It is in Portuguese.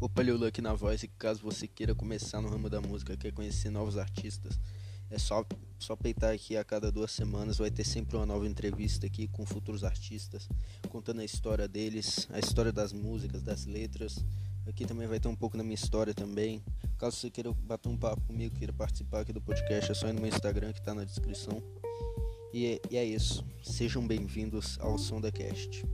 Opa, Lula aqui na voz e caso você queira começar no ramo da música, quer conhecer novos artistas, é só, só peitar aqui a cada duas semanas, vai ter sempre uma nova entrevista aqui com futuros artistas, contando a história deles, a história das músicas, das letras. Aqui também vai ter um pouco da minha história também. Caso você queira bater um papo comigo, queira participar aqui do podcast, é só ir no meu Instagram que está na descrição. E é, e é isso. Sejam bem-vindos ao Som da Cast.